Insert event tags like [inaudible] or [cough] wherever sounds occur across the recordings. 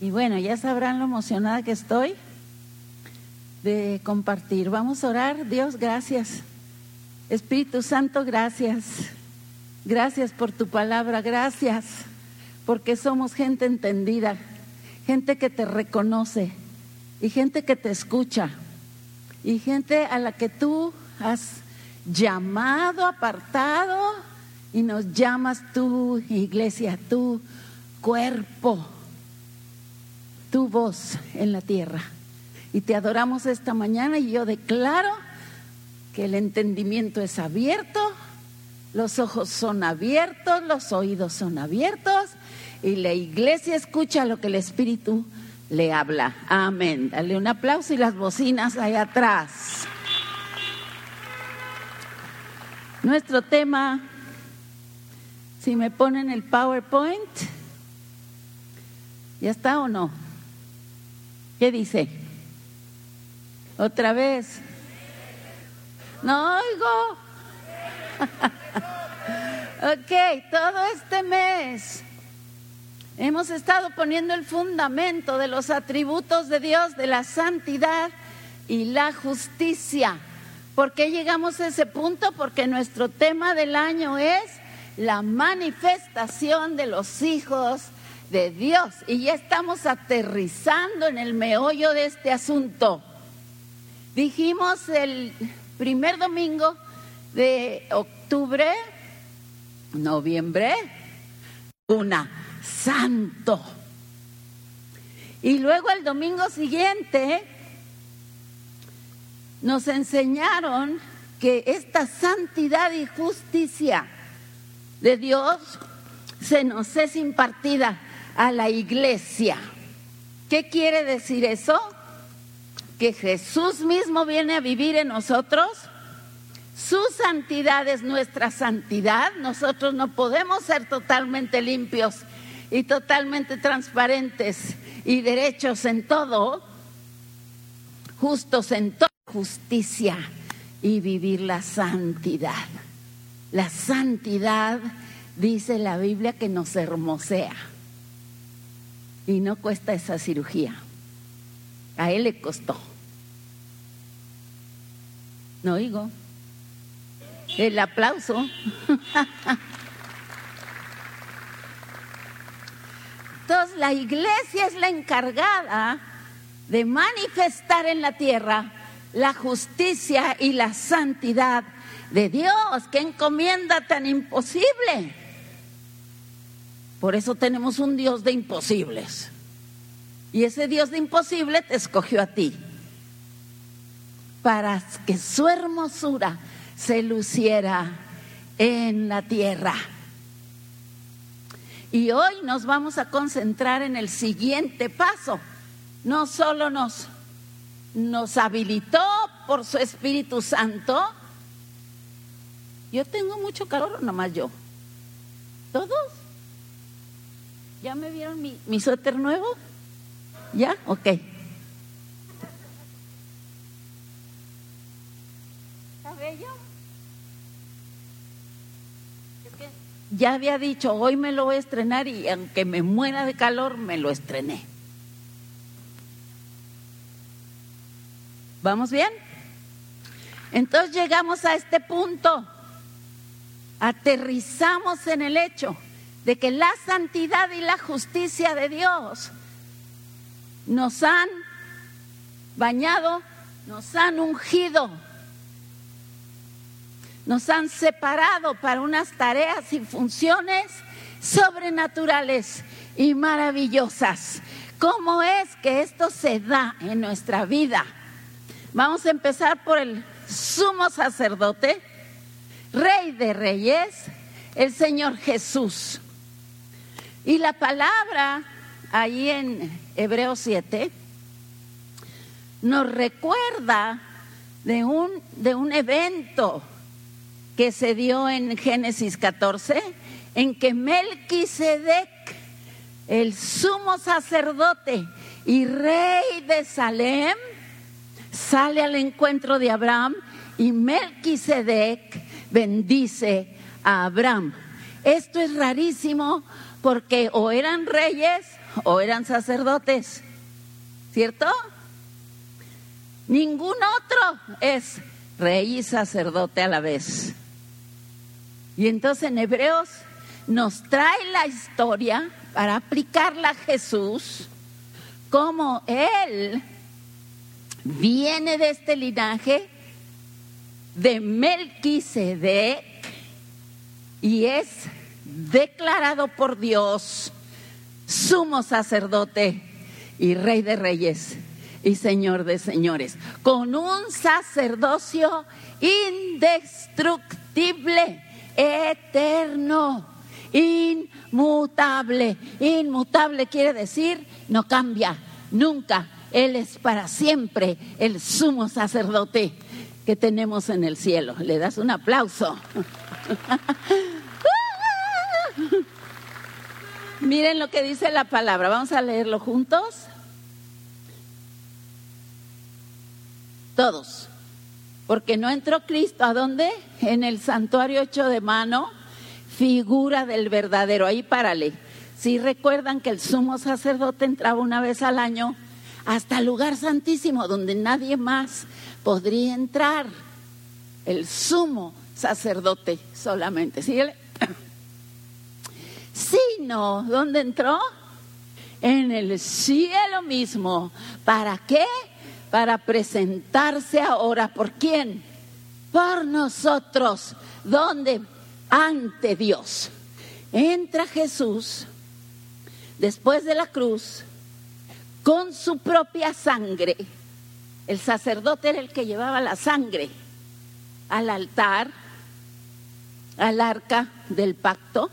Y bueno, ya sabrán lo emocionada que estoy de compartir. Vamos a orar. Dios, gracias. Espíritu Santo, gracias. Gracias por tu palabra. Gracias porque somos gente entendida, gente que te reconoce y gente que te escucha y gente a la que tú has llamado, apartado y nos llamas tu iglesia, tu cuerpo tu voz en la tierra. Y te adoramos esta mañana y yo declaro que el entendimiento es abierto, los ojos son abiertos, los oídos son abiertos y la iglesia escucha lo que el Espíritu le habla. Amén. Dale un aplauso y las bocinas ahí atrás. Nuestro tema, si me ponen el PowerPoint, ¿ya está o no? ¿Qué dice? Otra vez. No oigo. [laughs] ok, todo este mes hemos estado poniendo el fundamento de los atributos de Dios, de la santidad y la justicia. ¿Por qué llegamos a ese punto? Porque nuestro tema del año es la manifestación de los hijos de Dios. Y ya estamos aterrizando en el meollo de este asunto. Dijimos el primer domingo de octubre, noviembre, una, santo. Y luego el domingo siguiente nos enseñaron que esta santidad y justicia de Dios se nos es impartida a la iglesia. ¿Qué quiere decir eso? Que Jesús mismo viene a vivir en nosotros. Su santidad es nuestra santidad. Nosotros no podemos ser totalmente limpios y totalmente transparentes y derechos en todo, justos en toda justicia y vivir la santidad. La santidad, dice la Biblia, que nos hermosea y no cuesta esa cirugía. A él le costó. No oigo. El aplauso. [laughs] Entonces la iglesia es la encargada de manifestar en la tierra la justicia y la santidad de Dios. Qué encomienda tan imposible. Por eso tenemos un Dios de imposibles. Y ese Dios de imposible te escogió a ti. Para que su hermosura se luciera en la tierra. Y hoy nos vamos a concentrar en el siguiente paso. No solo nos, nos habilitó por su Espíritu Santo. Yo tengo mucho calor, nomás yo. ¿Todos? ¿Ya me vieron mi, mi suéter nuevo? ¿Ya? Ok. ¿Está bello? Ya había dicho, hoy me lo voy a estrenar y aunque me muera de calor, me lo estrené. ¿Vamos bien? Entonces llegamos a este punto. Aterrizamos en el hecho de que la santidad y la justicia de Dios nos han bañado, nos han ungido, nos han separado para unas tareas y funciones sobrenaturales y maravillosas. ¿Cómo es que esto se da en nuestra vida? Vamos a empezar por el sumo sacerdote, rey de reyes, el Señor Jesús. Y la palabra ahí en Hebreos 7 nos recuerda de un, de un evento que se dio en Génesis 14, en que Melquisedec, el sumo sacerdote y rey de Salem, sale al encuentro de Abraham y Melquisedec bendice a Abraham. Esto es rarísimo porque o eran reyes o eran sacerdotes, ¿cierto? Ningún otro es rey y sacerdote a la vez. Y entonces en Hebreos nos trae la historia para aplicarla a Jesús, como Él viene de este linaje de Melquisedec y es declarado por Dios sumo sacerdote y rey de reyes y señor de señores, con un sacerdocio indestructible, eterno, inmutable. Inmutable quiere decir no cambia, nunca. Él es para siempre el sumo sacerdote que tenemos en el cielo. Le das un aplauso. [laughs] Miren lo que dice la palabra. Vamos a leerlo juntos. Todos. Porque no entró Cristo. ¿A dónde? En el santuario hecho de mano, figura del verdadero. Ahí párale. Si recuerdan que el sumo sacerdote entraba una vez al año hasta el lugar santísimo donde nadie más podría entrar. El sumo sacerdote solamente. Síguele. Sino, ¿dónde entró? En el cielo mismo. ¿Para qué? Para presentarse ahora. ¿Por quién? Por nosotros. ¿Dónde? Ante Dios. Entra Jesús después de la cruz con su propia sangre. El sacerdote era el que llevaba la sangre al altar, al arca del pacto,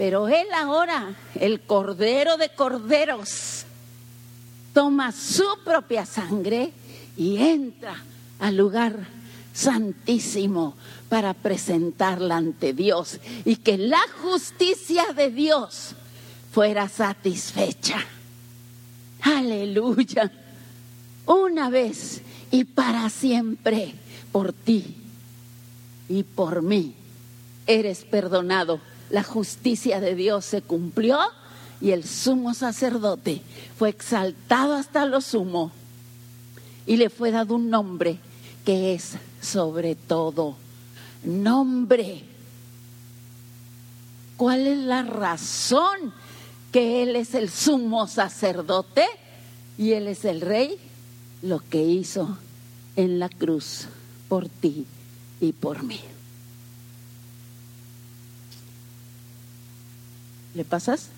pero él ahora, el cordero de corderos, toma su propia sangre y entra al lugar santísimo para presentarla ante Dios y que la justicia de Dios fuera satisfecha. Aleluya. Una vez y para siempre por ti y por mí eres perdonado la justicia de Dios se cumplió y el sumo sacerdote fue exaltado hasta lo sumo y le fue dado un nombre que es sobre todo nombre. ¿Cuál es la razón que Él es el sumo sacerdote y Él es el rey? Lo que hizo en la cruz por ti y por mí. ¿Le pasas?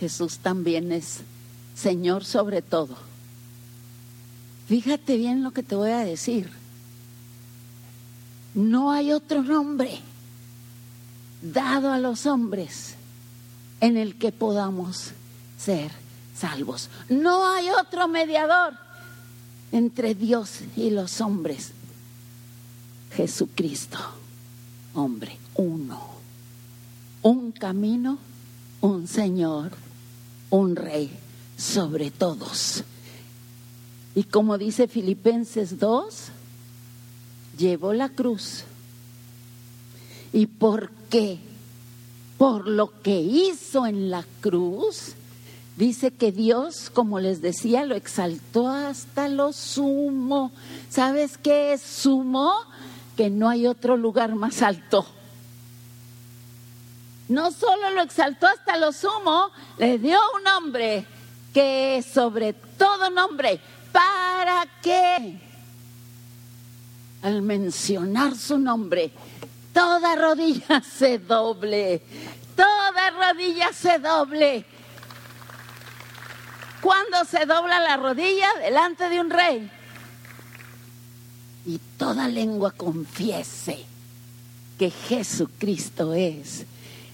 Jesús también es Señor sobre todo. Fíjate bien lo que te voy a decir. No hay otro nombre dado a los hombres en el que podamos ser salvos. No hay otro mediador entre Dios y los hombres. Jesucristo, hombre, uno. Un camino, un Señor, un Rey sobre todos. Y como dice Filipenses 2, llevó la cruz. ¿Y por qué? Por lo que hizo en la cruz, Dice que Dios, como les decía, lo exaltó hasta lo sumo. ¿Sabes qué es sumo? Que no hay otro lugar más alto. No solo lo exaltó hasta lo sumo, le dio un nombre que sobre todo nombre. ¿Para qué? Al mencionar su nombre, toda rodilla [laughs] se doble. Toda rodilla se doble cuando se dobla la rodilla delante de un rey. Y toda lengua confiese que Jesucristo es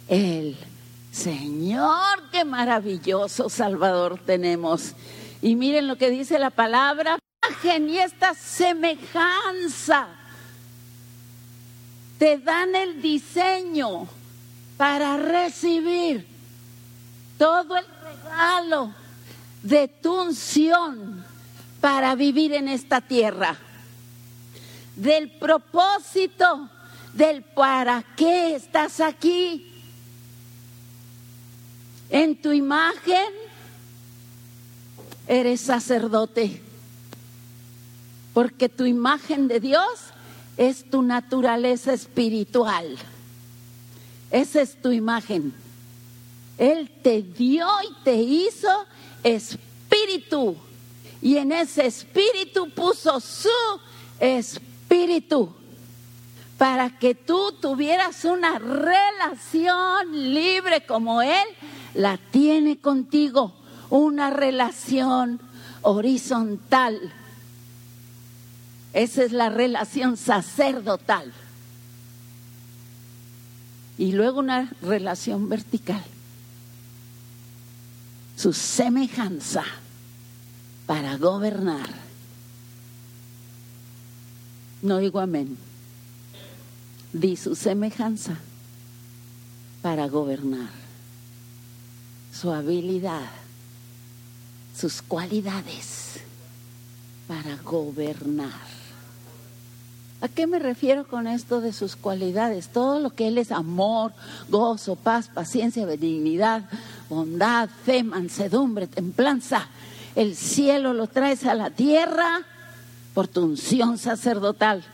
el Señor. Qué maravilloso Salvador tenemos. Y miren lo que dice la palabra, y esta semejanza te dan el diseño para recibir todo el regalo de tu unción para vivir en esta tierra, del propósito del para qué estás aquí. En tu imagen eres sacerdote, porque tu imagen de Dios es tu naturaleza espiritual. Esa es tu imagen. Él te dio y te hizo espíritu. Y en ese espíritu puso su espíritu para que tú tuvieras una relación libre como Él la tiene contigo, una relación horizontal. Esa es la relación sacerdotal. Y luego una relación vertical. Su semejanza para gobernar. No digo amén. Di su semejanza para gobernar. Su habilidad, sus cualidades para gobernar. ¿A qué me refiero con esto de sus cualidades? Todo lo que Él es amor, gozo, paz, paciencia, benignidad, bondad, fe, mansedumbre, templanza. El cielo lo traes a la tierra por tu unción sacerdotal.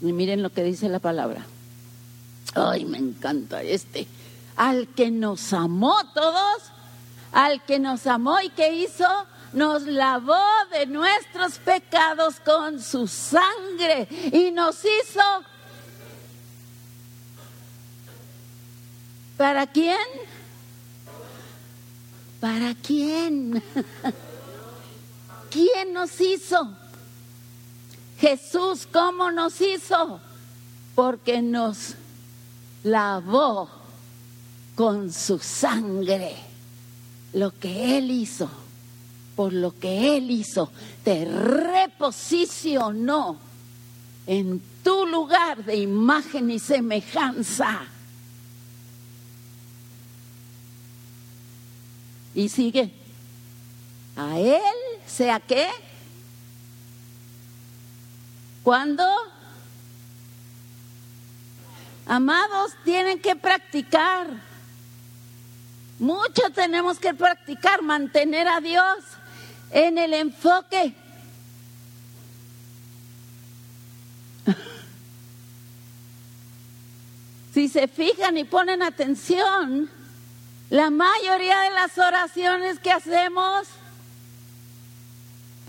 Y miren lo que dice la palabra. Ay, me encanta este. Al que nos amó todos, al que nos amó y que hizo, nos lavó de nuestros pecados con su sangre y nos hizo... ¿Para quién? ¿Para quién? [laughs] ¿Quién nos hizo? Jesús, ¿cómo nos hizo? Porque nos lavó con su sangre lo que Él hizo por lo que Él hizo, te reposicionó en tu lugar de imagen y semejanza. Y sigue. A Él, sea qué. ¿Cuándo? Amados, tienen que practicar. Mucho tenemos que practicar, mantener a Dios en el enfoque. [laughs] Si se fijan y ponen atención, la mayoría de las oraciones que hacemos,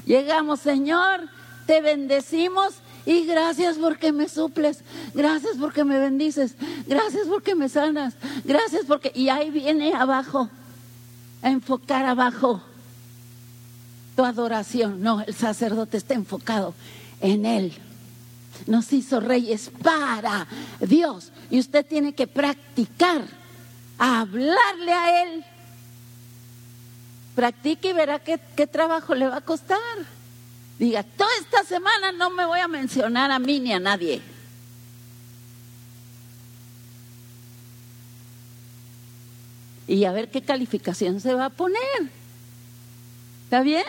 llegamos, Señor, te bendecimos y gracias porque me suples, gracias porque me bendices, gracias porque me sanas, gracias porque... Y ahí viene abajo, a enfocar abajo tu adoración. No, el sacerdote está enfocado en Él. Nos hizo reyes para Dios. Y usted tiene que practicar, hablarle a Él. Practique y verá qué, qué trabajo le va a costar. Diga, toda esta semana no me voy a mencionar a mí ni a nadie. Y a ver qué calificación se va a poner. ¿Está bien?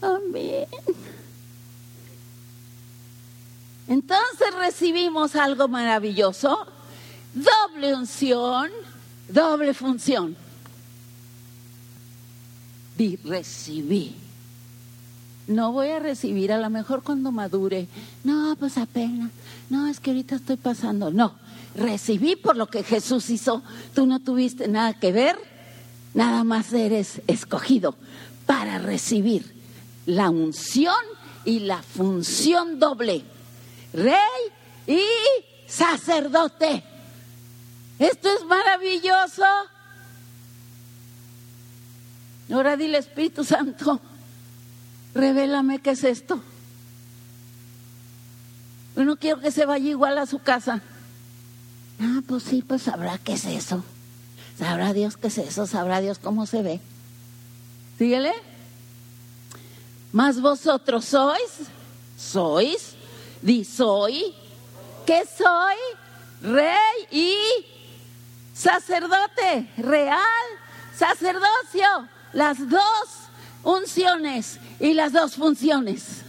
Amén. Entonces recibimos algo maravilloso, doble unción, doble función. Di, recibí. No voy a recibir a lo mejor cuando madure. No, pues apenas. No, es que ahorita estoy pasando. No, recibí por lo que Jesús hizo. Tú no tuviste nada que ver Nada más eres escogido para recibir la unción y la función doble. Rey y sacerdote. Esto es maravilloso. Ahora dile Espíritu Santo, revélame qué es esto. Yo no quiero que se vaya igual a su casa. Ah, pues sí, pues sabrá qué es eso. Sabrá Dios qué es eso, sabrá Dios cómo se ve. Síguele. Más vosotros sois, sois, di soy, ¿qué soy? Rey y sacerdote, real, sacerdocio, las dos unciones y las dos funciones.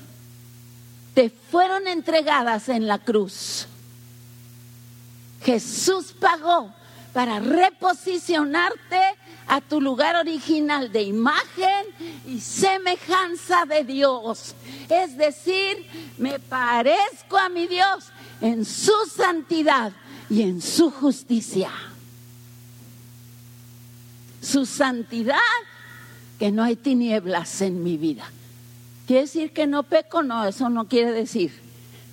te fueron entregadas en la cruz. Jesús pagó para reposicionarte a tu lugar original de imagen y semejanza de Dios. Es decir, me parezco a mi Dios en su santidad y en su justicia. Su santidad, que no hay tinieblas en mi vida. ¿Quiere decir que no peco? No, eso no quiere decir.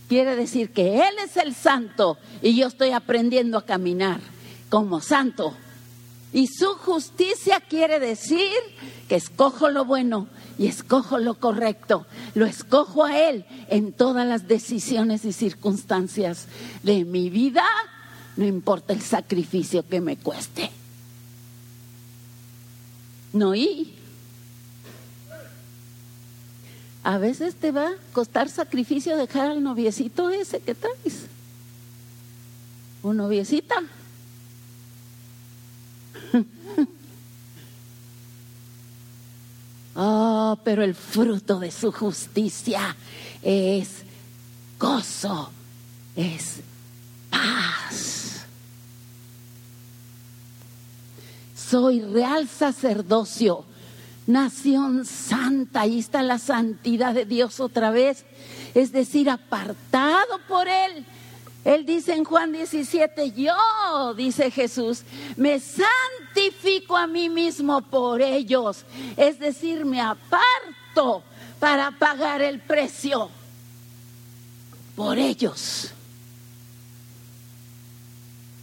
Quiere decir que Él es el santo y yo estoy aprendiendo a caminar como santo. Y su justicia quiere decir que escojo lo bueno y escojo lo correcto. Lo escojo a Él en todas las decisiones y circunstancias de mi vida, no importa el sacrificio que me cueste. No y a veces te va a costar sacrificio dejar al noviecito ese que traes. O noviecita. Oh, pero el fruto de su justicia es gozo, es paz. Soy real sacerdocio, nación santa, ahí está la santidad de Dios otra vez, es decir, apartado por Él él dice en Juan 17, yo, dice Jesús, me santifico a mí mismo por ellos. Es decir, me aparto para pagar el precio por ellos.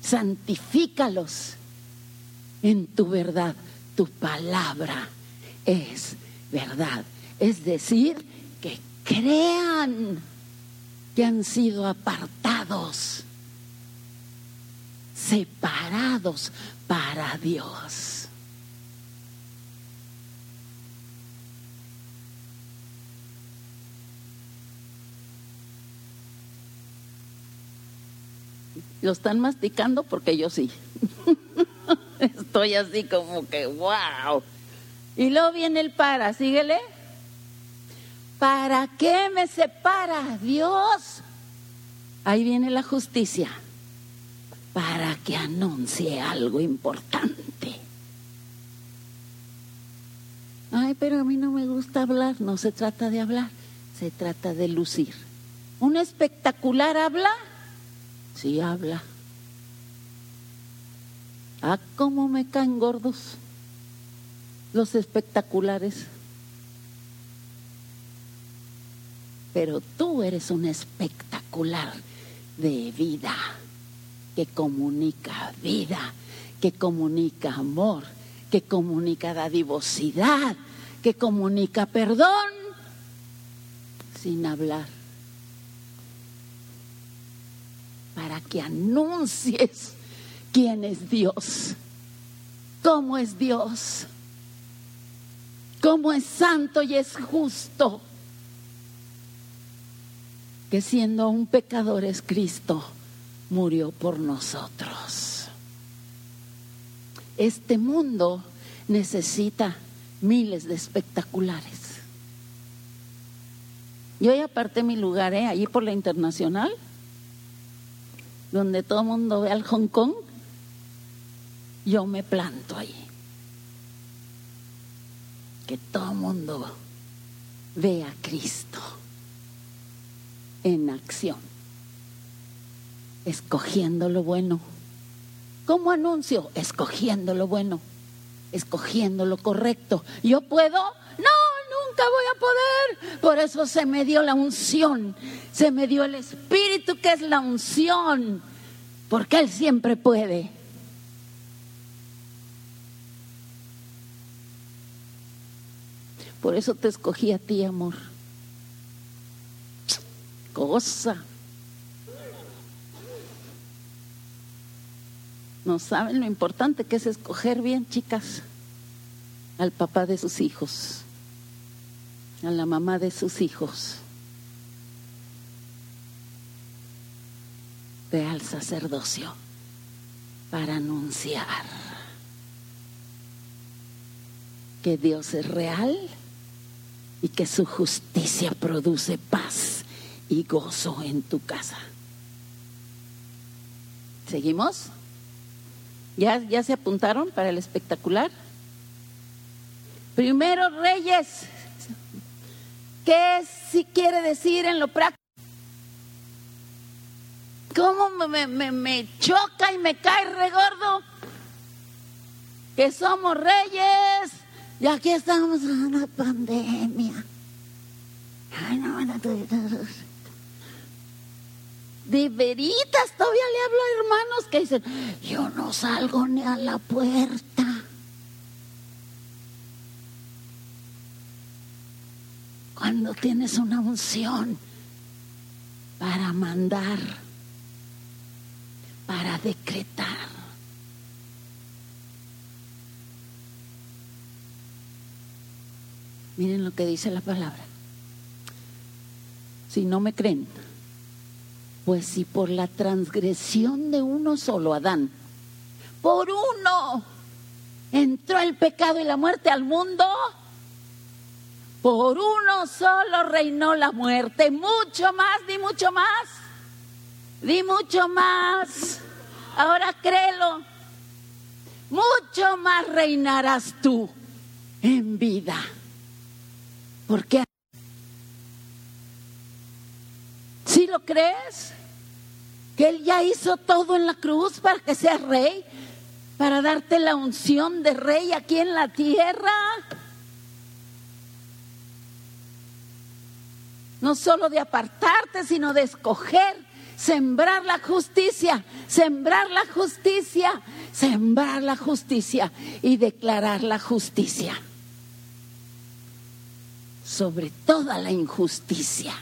Santifícalos en tu verdad. Tu palabra es verdad. Es decir, que crean que han sido apartados, separados para Dios. Lo están masticando porque yo sí. [laughs] Estoy así como que, wow. Y luego viene el para, síguele. ¿Para qué me separa Dios? Ahí viene la justicia. Para que anuncie algo importante. Ay, pero a mí no me gusta hablar. No se trata de hablar, se trata de lucir. ¿Un espectacular habla? Sí, habla. Ah, cómo me caen gordos los espectaculares. Pero tú eres un espectacular de vida, que comunica vida, que comunica amor, que comunica dadivosidad, que comunica perdón sin hablar. Para que anuncies quién es Dios, cómo es Dios, cómo es santo y es justo que siendo un pecador es Cristo, murió por nosotros. Este mundo necesita miles de espectaculares. Yo ya aparté mi lugar, ¿eh? allí por la internacional, donde todo el mundo ve al Hong Kong, yo me planto ahí. Que todo el mundo vea a Cristo en acción, escogiendo lo bueno. ¿Cómo anuncio? Escogiendo lo bueno, escogiendo lo correcto. ¿Yo puedo? No, nunca voy a poder. Por eso se me dio la unción, se me dio el Espíritu que es la unción, porque Él siempre puede. Por eso te escogí a ti, amor cosa. No saben lo importante que es escoger bien, chicas, al papá de sus hijos, a la mamá de sus hijos, al sacerdocio para anunciar que Dios es real y que su justicia produce paz y gozo en tu casa. ¿Seguimos? ¿Ya, ya se apuntaron para el espectacular? Primero Reyes. ¿Qué si quiere decir en lo práctico? ¿Cómo me, me, me choca y me cae regordo? Que somos reyes y aquí estamos en una pandemia. Ay, no, no, de veritas todavía le hablo a hermanos que dicen, yo no salgo ni a la puerta. Cuando tienes una unción para mandar, para decretar. Miren lo que dice la palabra. Si no me creen, pues si por la transgresión de uno solo, Adán, por uno entró el pecado y la muerte al mundo, por uno solo reinó la muerte. Mucho más, di mucho más, di mucho más. Ahora créelo, mucho más reinarás tú en vida. ¿Por qué? ¿Sí lo crees? que Él ya hizo todo en la cruz para que seas rey, para darte la unción de rey aquí en la tierra. No solo de apartarte, sino de escoger, sembrar la justicia, sembrar la justicia, sembrar la justicia y declarar la justicia sobre toda la injusticia.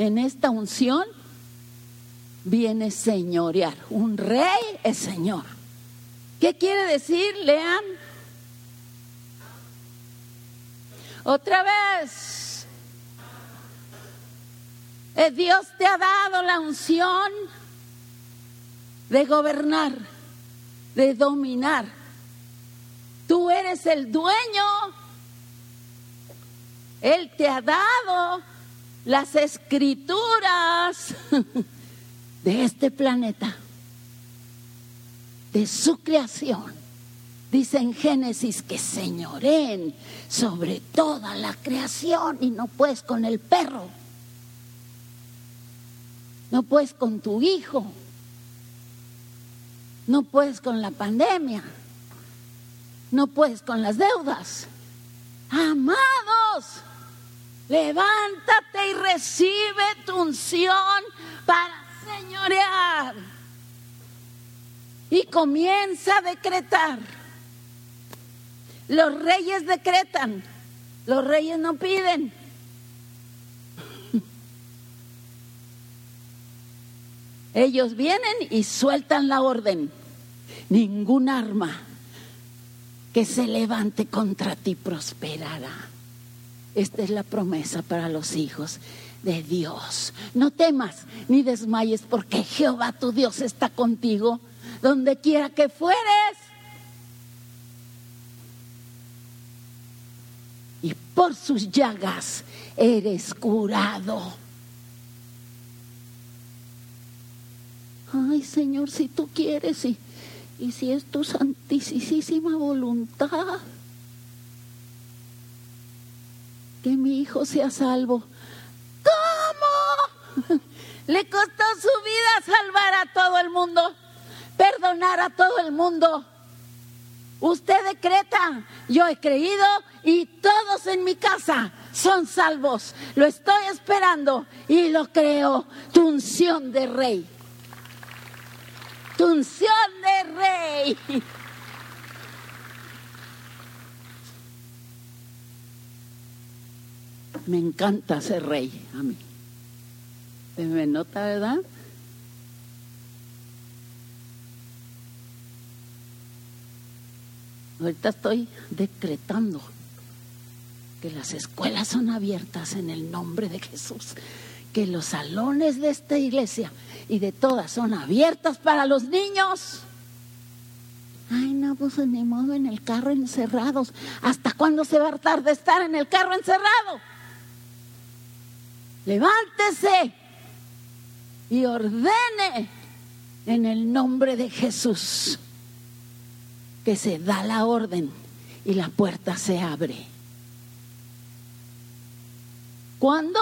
En esta unción viene señorear. Un rey es señor. ¿Qué quiere decir? Lean. Otra vez. Eh, Dios te ha dado la unción de gobernar, de dominar. Tú eres el dueño. Él te ha dado las escrituras [laughs] de este planeta, de su creación. Dice en Génesis que señoren sobre toda la creación y no puedes con el perro, no puedes con tu hijo, no puedes con la pandemia, no puedes con las deudas. Amados, Levántate y recibe tu unción para señorear. Y comienza a decretar. Los reyes decretan, los reyes no piden. Ellos vienen y sueltan la orden. Ningún arma que se levante contra ti prosperará. Esta es la promesa para los hijos de Dios. No temas ni desmayes porque Jehová tu Dios está contigo donde quiera que fueres. Y por sus llagas eres curado. Ay Señor, si tú quieres y, y si es tu santísima voluntad. Que mi hijo sea salvo. ¿Cómo? [laughs] Le costó su vida salvar a todo el mundo, perdonar a todo el mundo. Usted decreta, yo he creído y todos en mi casa son salvos. Lo estoy esperando y lo creo. Tu unción de rey. Tu unción de rey. [laughs] Me encanta ser rey a mí. ¿Se me nota, verdad? Ahorita estoy decretando que las escuelas son abiertas en el nombre de Jesús, que los salones de esta iglesia y de todas son abiertas para los niños. Ay, no, pues ni modo en el carro encerrados. ¿Hasta cuándo se va a hartar de estar en el carro encerrado? Levántese y ordene en el nombre de Jesús que se da la orden y la puerta se abre. Cuando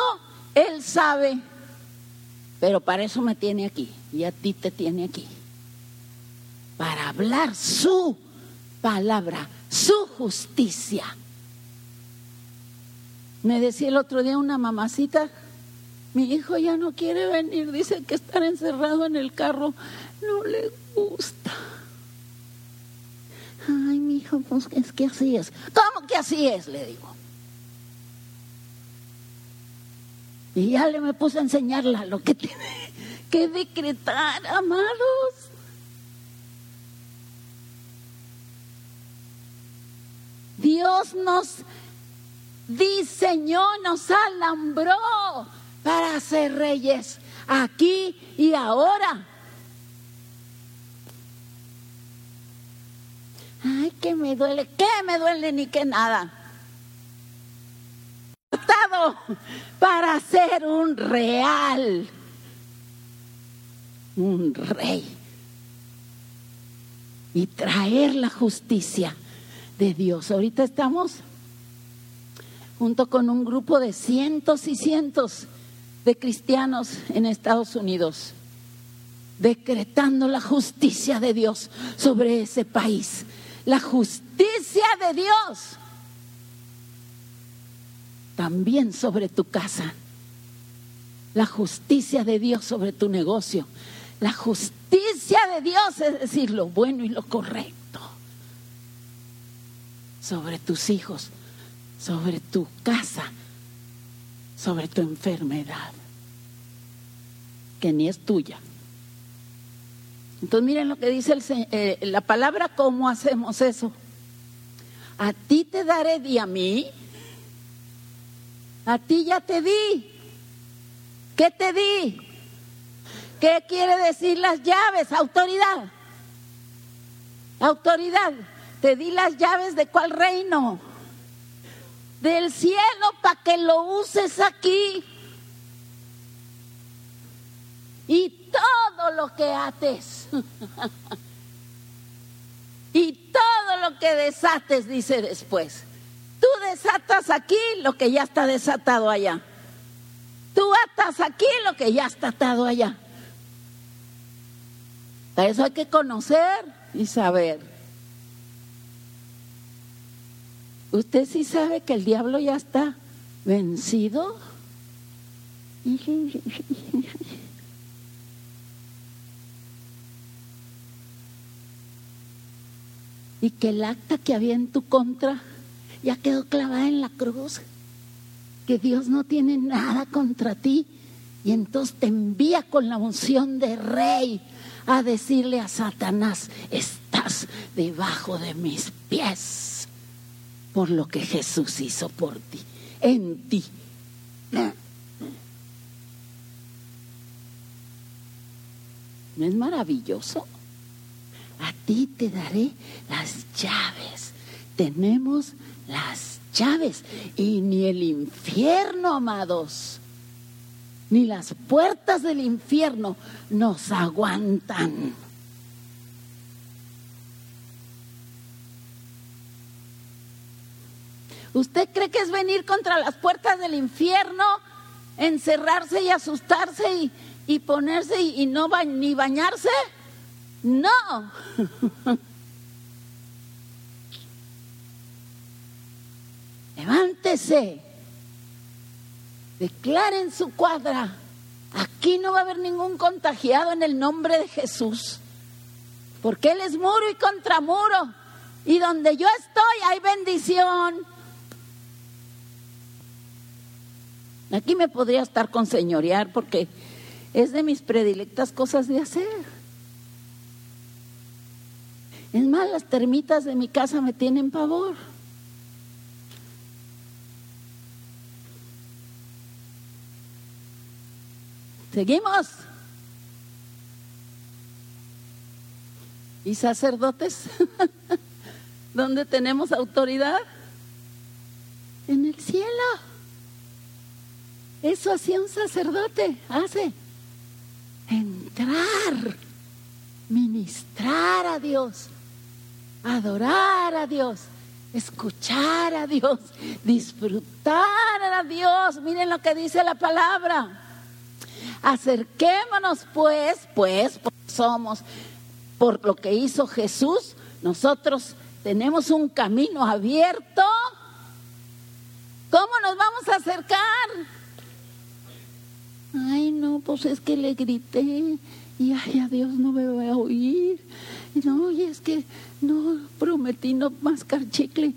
Él sabe, pero para eso me tiene aquí y a ti te tiene aquí, para hablar su palabra, su justicia. Me decía el otro día una mamacita, mi hijo ya no quiere venir, dice que estar encerrado en el carro no le gusta. Ay, mi hijo, pues es que así es. ¿Cómo que así es? Le digo. Y ya le me puse a enseñarla lo que [laughs] tiene que decretar, amados. Dios nos diseñó, nos alambró para ser reyes aquí y ahora. Ay, que me duele, que me duele ni que nada para ser un real, un rey y traer la justicia de Dios. Ahorita estamos junto con un grupo de cientos y cientos de cristianos en Estados Unidos, decretando la justicia de Dios sobre ese país. La justicia de Dios también sobre tu casa. La justicia de Dios sobre tu negocio. La justicia de Dios, es decir, lo bueno y lo correcto. Sobre tus hijos, sobre tu casa, sobre tu enfermedad, que ni es tuya. Entonces miren lo que dice eh, la palabra, ¿cómo hacemos eso? A ti te daré y a mí a ti ya te di. ¿Qué te di? ¿Qué quiere decir las llaves? Autoridad. Autoridad. Te di las llaves de cuál reino? Del cielo para que lo uses aquí. Y todo lo que ates. [laughs] y todo lo que desates, dice después. Tú desatas aquí lo que ya está desatado allá. Tú atas aquí lo que ya está atado allá. Para eso hay que conocer y saber. ¿Usted sí sabe que el diablo ya está vencido? [laughs] Y que el acta que había en tu contra ya quedó clavada en la cruz, que Dios no tiene nada contra ti. Y entonces te envía con la unción de rey a decirle a Satanás, estás debajo de mis pies por lo que Jesús hizo por ti, en ti. ¿No es maravilloso? A ti te daré las llaves. Tenemos las llaves. Y ni el infierno, amados, ni las puertas del infierno nos aguantan. ¿Usted cree que es venir contra las puertas del infierno, encerrarse y asustarse y, ponerse y, y no ni bañarse? No. [laughs] levántese, declaren su cuadra. Aquí no va a haber ningún contagiado en el nombre de Jesús, porque Él es muro y contramuro, y donde yo estoy hay bendición. Aquí me podría estar con señorear porque es de mis predilectas cosas de hacer. Es más, las termitas de mi casa me tienen pavor. Seguimos. ¿Y sacerdotes? [laughs] ¿Dónde tenemos autoridad? En el cielo. Eso hacía un sacerdote, hace. Entrar, ministrar a Dios, adorar a Dios, escuchar a Dios, disfrutar a Dios. Miren lo que dice la palabra. Acerquémonos pues, pues, pues somos por lo que hizo Jesús, nosotros tenemos un camino abierto. ¿Cómo nos vamos a acercar? Ay, no, pues es que le grité y ay, a Dios no me va a oír. No, y es que no prometí no mascar chicle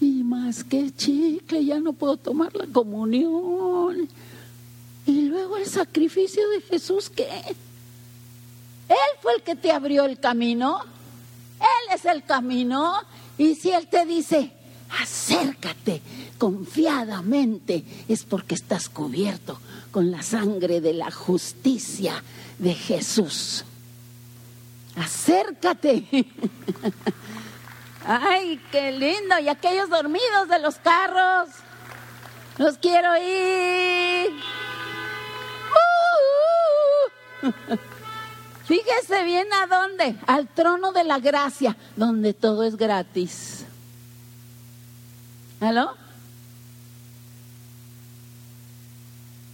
y más que chicle, ya no puedo tomar la comunión. Y luego el sacrificio de Jesús, ¿qué? Él fue el que te abrió el camino. Él es el camino. Y si Él te dice, acércate confiadamente, es porque estás cubierto con la sangre de la justicia de Jesús. Acércate. [laughs] Ay, qué lindo. Y aquellos dormidos de los carros, los quiero ir. Uh, uh, uh. [laughs] Fíjese bien a dónde, al trono de la gracia, donde todo es gratis. ¿Aló?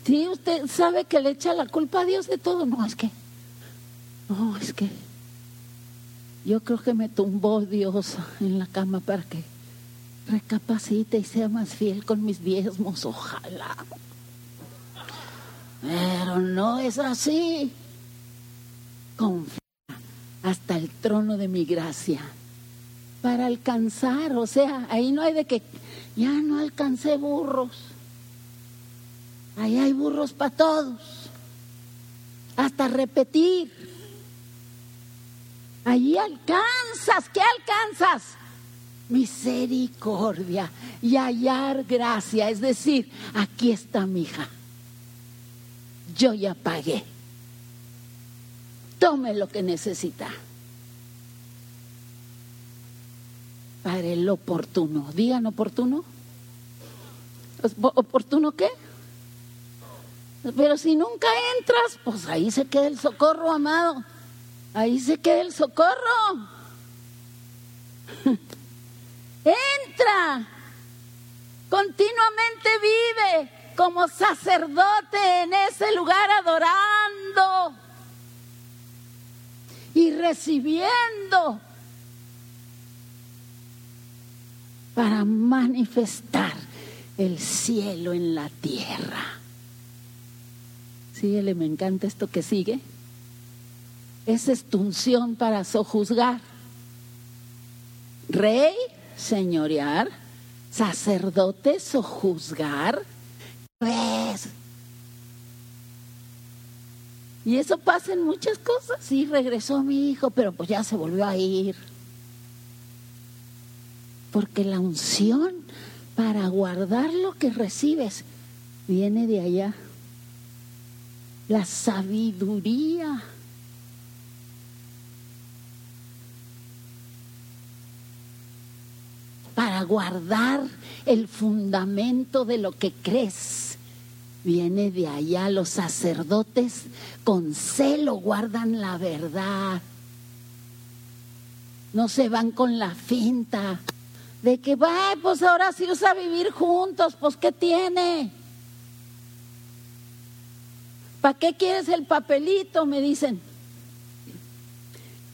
Sí, usted sabe que le echa la culpa a Dios de todo. No, es que, no, es que yo creo que me tumbó Dios en la cama para que recapacite y sea más fiel con mis diezmos, ojalá. Pero no es así confía hasta el trono de mi gracia para alcanzar, o sea, ahí no hay de que ya no alcancé burros. Ahí hay burros para todos. Hasta repetir. Allí alcanzas, ¿qué alcanzas? Misericordia y hallar gracia. Es decir, aquí está mi hija. Yo ya pagué tome lo que necesita. Para el oportuno. Digan oportuno. ¿Oportuno qué? Pero si nunca entras, pues ahí se queda el socorro, amado. Ahí se queda el socorro. [laughs] Entra. Continuamente vive como sacerdote en ese lugar adorando y recibiendo para manifestar el cielo en la tierra. Síguele, me encanta esto que sigue. Esa es tu unción para sojuzgar. Rey, señorear, sacerdote, sojuzgar. Pues, y eso pasa en muchas cosas. Sí, regresó mi hijo, pero pues ya se volvió a ir. Porque la unción para guardar lo que recibes viene de allá. La sabiduría. Para guardar el fundamento de lo que crees Viene de allá, los sacerdotes con celo guardan la verdad. No se van con la finta de que, va, pues ahora sí usa vivir juntos, pues ¿qué tiene? ¿Para qué quieres el papelito? Me dicen.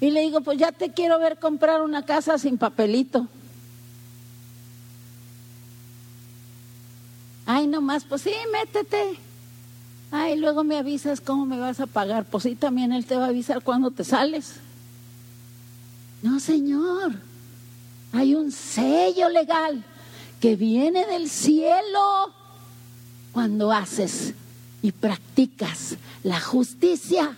Y le digo, pues ya te quiero ver comprar una casa sin papelito. Ay, nomás, pues sí, métete. Ay, luego me avisas cómo me vas a pagar. Pues sí, también él te va a avisar cuando te sales. No, señor. Hay un sello legal que viene del cielo cuando haces y practicas la justicia.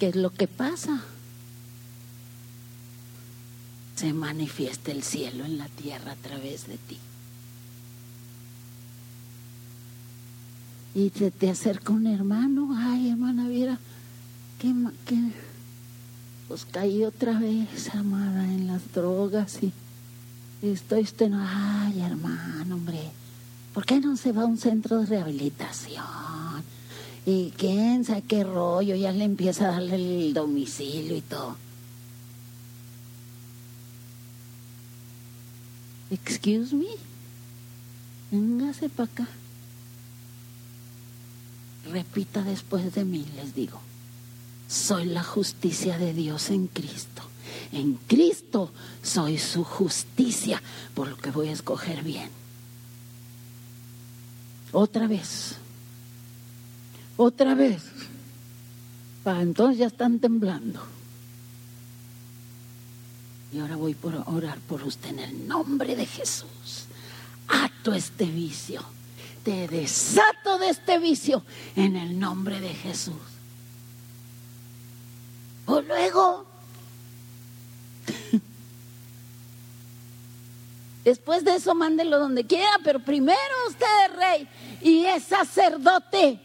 ¿Qué es lo que pasa? se manifiesta el cielo en la tierra a través de ti. Y te, te acerca un hermano, ay hermana Viera, ¿qué, qué? Pues caí otra vez, amada, en las drogas y estoy usted, no, ay, hermano, hombre, ¿por qué no se va a un centro de rehabilitación? Y quién sabe qué rollo, ya le empieza a darle el domicilio y todo. Excuse me, véngase para acá. Repita después de mí, les digo. Soy la justicia de Dios en Cristo. En Cristo soy su justicia, por lo que voy a escoger bien. Otra vez. Otra vez. Para entonces ya están temblando. Y ahora voy por orar por usted en el nombre de Jesús. Ato este vicio. Te desato de este vicio en el nombre de Jesús. O luego, después de eso mándelo donde quiera, pero primero usted es rey y es sacerdote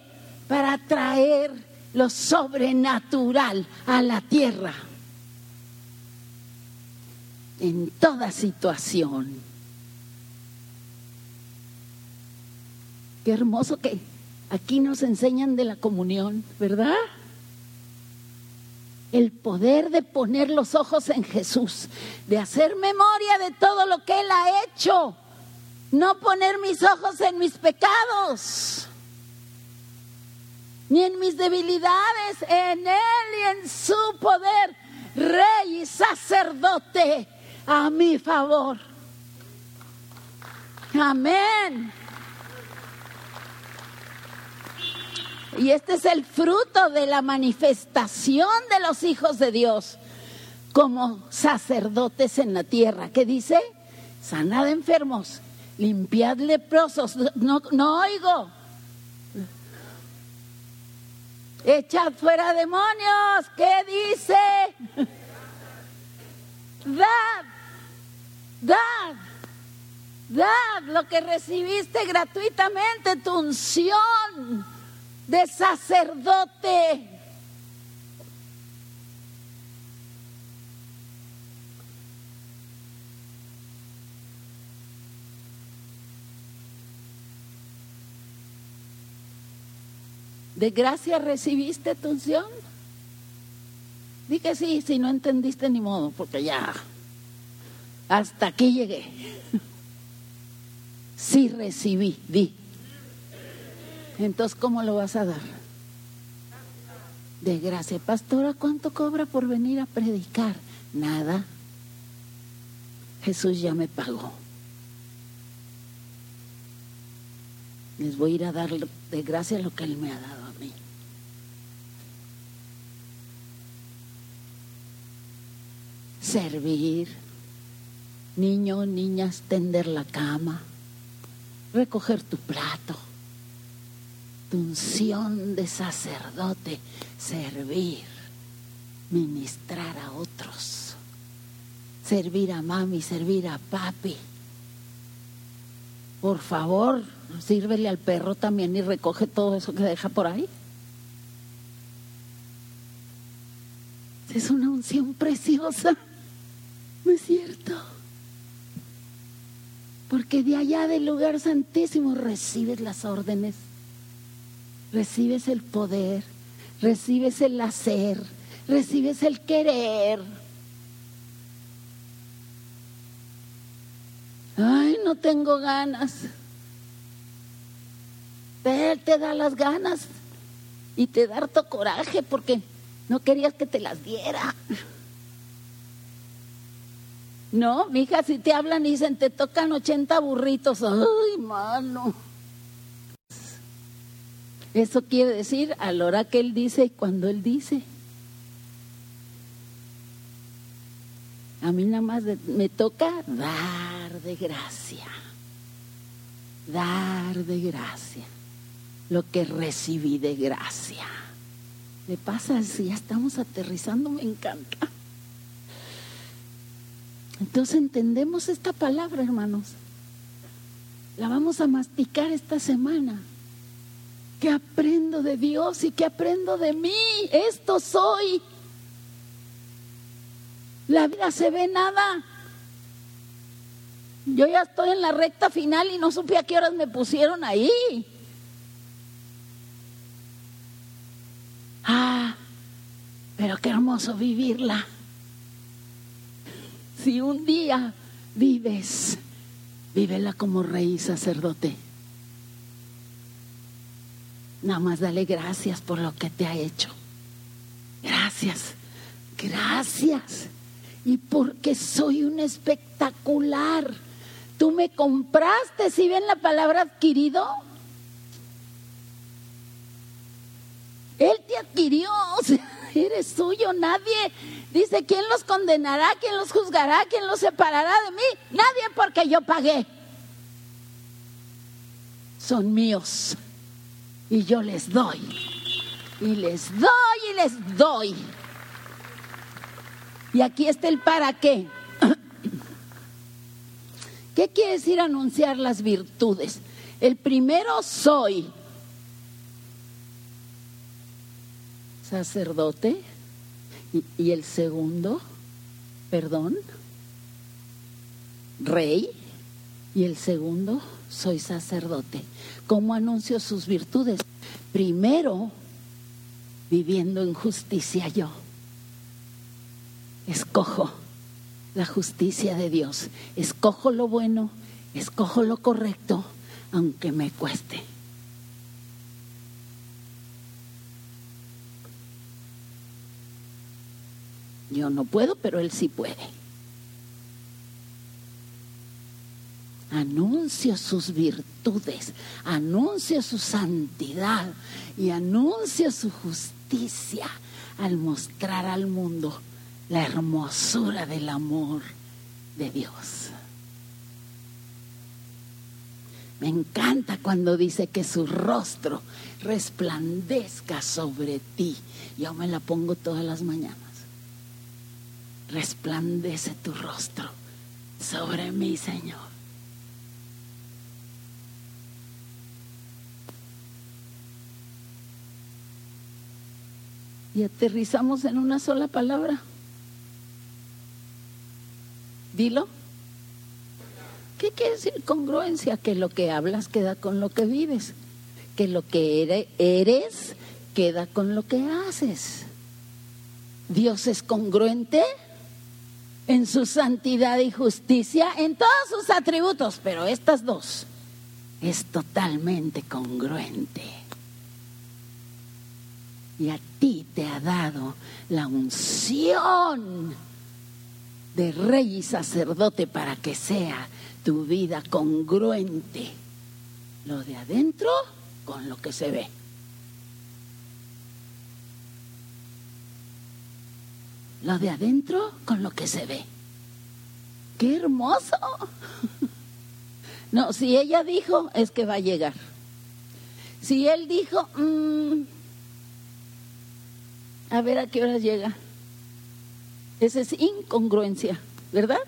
para traer lo sobrenatural a la tierra en toda situación. Qué hermoso que aquí nos enseñan de la comunión, ¿verdad? El poder de poner los ojos en Jesús, de hacer memoria de todo lo que Él ha hecho, no poner mis ojos en mis pecados, ni en mis debilidades, en Él y en su poder, rey y sacerdote a mi favor. Amén. Y este es el fruto de la manifestación de los hijos de Dios como sacerdotes en la tierra. ¿Qué dice? Sanad enfermos, limpiad leprosos. No, no oigo. Echad fuera demonios. ¿Qué dice? Dad Dad, dad lo que recibiste gratuitamente, tu unción de sacerdote. ¿De gracia recibiste tu unción? Di que sí, si no entendiste ni modo, porque ya hasta aquí llegué. [laughs] Sí recibí, di. Entonces, ¿cómo lo vas a dar? De gracia. Pastora, ¿cuánto cobra por venir a predicar? Nada. Jesús ya me pagó. Les voy a ir a dar de gracia lo que Él me ha dado a mí. Servir Niño, niñas, tender la cama, recoger tu plato, tu unción de sacerdote, servir, ministrar a otros, servir a mami, servir a papi. Por favor, sírvele al perro también y recoge todo eso que deja por ahí. Es una unción preciosa, ¿no es cierto? Porque de allá del lugar santísimo recibes las órdenes, recibes el poder, recibes el hacer, recibes el querer. Ay, no tengo ganas. Él te da las ganas y te da harto coraje porque no querías que te las diera. No, mija, si te hablan y dicen, te tocan 80 burritos. Ay, mano. Eso quiere decir a la hora que Él dice y cuando Él dice. A mí nada más me toca dar de gracia. Dar de gracia. Lo que recibí de gracia. Le pasa si ya estamos aterrizando, me encanta. Entonces entendemos esta palabra, hermanos. La vamos a masticar esta semana. ¿Qué aprendo de Dios y qué aprendo de mí? Esto soy. La vida se ve nada. Yo ya estoy en la recta final y no supe a qué horas me pusieron ahí. Ah, pero qué hermoso vivirla. Si un día vives, vívela como rey sacerdote. Nada más dale gracias por lo que te ha hecho. Gracias, gracias. Y porque soy un espectacular. Tú me compraste, si ven la palabra adquirido. Él te adquirió, [laughs] eres suyo, nadie. Dice, ¿quién los condenará? ¿Quién los juzgará? ¿Quién los separará de mí? Nadie porque yo pagué. Son míos y yo les doy. Y les doy y les doy. Y aquí está el para qué. [clears throat] ¿Qué quiere decir anunciar las virtudes? El primero soy sacerdote y, y el segundo, perdón, rey y el segundo, soy sacerdote. ¿Cómo anuncio sus virtudes? Primero, viviendo en justicia yo. Escojo la justicia de Dios. Escojo lo bueno, escojo lo correcto, aunque me cueste. Yo no puedo, pero Él sí puede. Anuncio sus virtudes, anuncio su santidad y anuncio su justicia al mostrar al mundo la hermosura del amor de Dios. Me encanta cuando dice que su rostro resplandezca sobre ti. Yo me la pongo todas las mañanas. Resplandece tu rostro sobre mí, Señor. Y aterrizamos en una sola palabra. Dilo. ¿Qué quiere decir congruencia? Que lo que hablas queda con lo que vives, que lo que eres queda con lo que haces. Dios es congruente en su santidad y justicia, en todos sus atributos, pero estas dos es totalmente congruente y a ti te ha dado la unción de rey y sacerdote para que sea tu vida congruente, lo de adentro con lo que se ve. Lo de adentro con lo que se ve. ¡Qué hermoso! [laughs] No, si ella dijo, es que va a llegar. Si él dijo, mmm, a ver a qué hora llega. Esa es incongruencia, ¿verdad?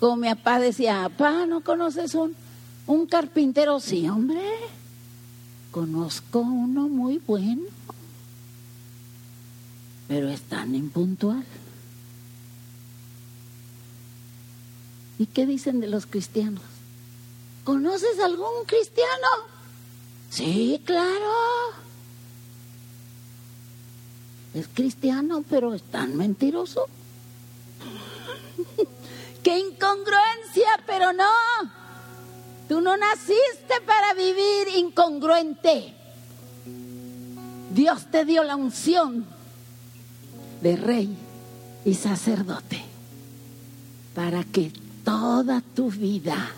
Como mi papá decía, papá, ¿no conoces un, un carpintero? Sí, hombre, conozco uno muy bueno, pero es tan impuntual. ¿Y qué dicen de los cristianos? ¿Conoces algún cristiano? Sí, claro es cristiano, pero es tan mentiroso. [laughs] ¡Qué incongruencia! Pero no, tú no naciste para vivir incongruente. Dios te dio la unción de rey y sacerdote para que toda tu vida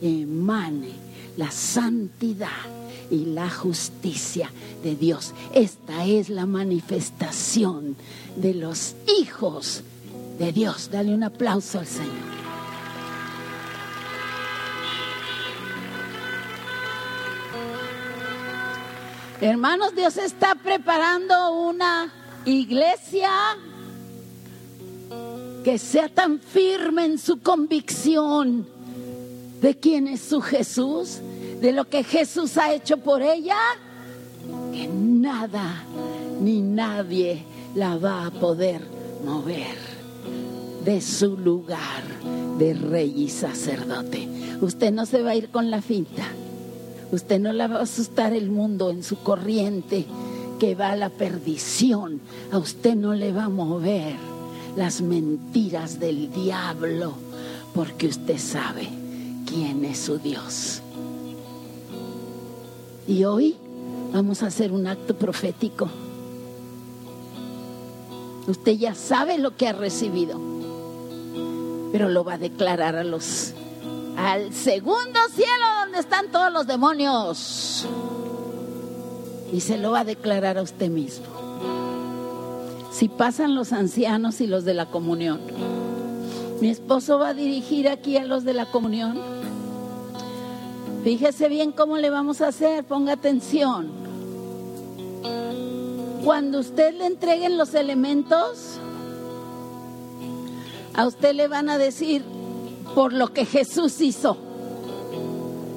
emane la santidad y la justicia de Dios. Esta es la manifestación de los hijos de Dios. Dale un aplauso al Señor. Hermanos, Dios está preparando una iglesia que sea tan firme en su convicción de quién es su Jesús, de lo que Jesús ha hecho por ella, que nada ni nadie la va a poder mover de su lugar de rey y sacerdote. Usted no se va a ir con la finta. Usted no la va a asustar el mundo en su corriente que va a la perdición. A usted no le va a mover las mentiras del diablo porque usted sabe quién es su Dios. Y hoy vamos a hacer un acto profético. Usted ya sabe lo que ha recibido, pero lo va a declarar a los al segundo cielo donde están todos los demonios. Y se lo va a declarar a usted mismo. Si pasan los ancianos y los de la comunión, mi esposo va a dirigir aquí a los de la comunión. Fíjese bien cómo le vamos a hacer, ponga atención. Cuando usted le entreguen los elementos, a usted le van a decir, por lo que Jesús hizo.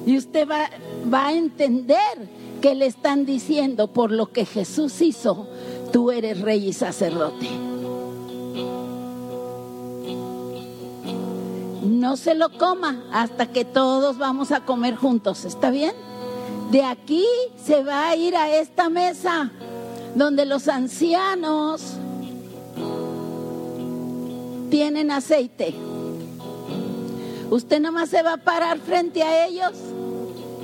Y usted va, va a entender que le están diciendo, por lo que Jesús hizo, tú eres rey y sacerdote. No se lo coma hasta que todos vamos a comer juntos, ¿está bien? De aquí se va a ir a esta mesa donde los ancianos tienen aceite. Usted nomás se va a parar frente a ellos.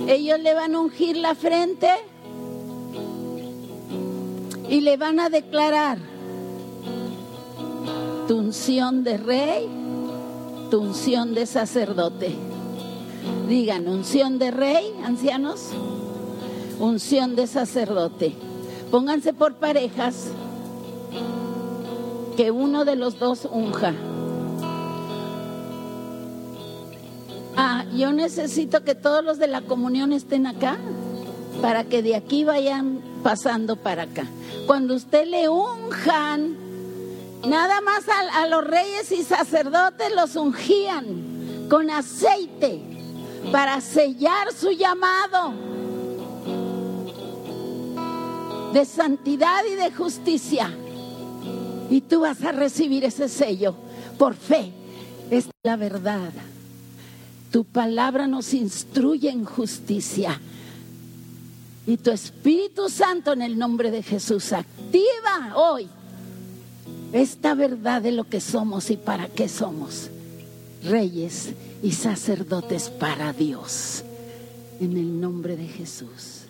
Ellos le van a ungir la frente y le van a declarar tu unción de rey, tu unción de sacerdote. Digan, unción de rey, ancianos, unción de sacerdote. Pónganse por parejas, que uno de los dos unja. Ah, yo necesito que todos los de la comunión estén acá para que de aquí vayan pasando para acá. Cuando usted le unjan, nada más a, los reyes y sacerdotes los ungían con aceite para sellar su llamado de santidad y de justicia. Y tú vas a recibir ese sello por fe. Es la verdad. Tu palabra nos instruye en justicia. Y tu Espíritu Santo en el nombre de Jesús activa hoy esta verdad de lo que somos y para qué somos. Reyes y sacerdotes para Dios. En el nombre de Jesús.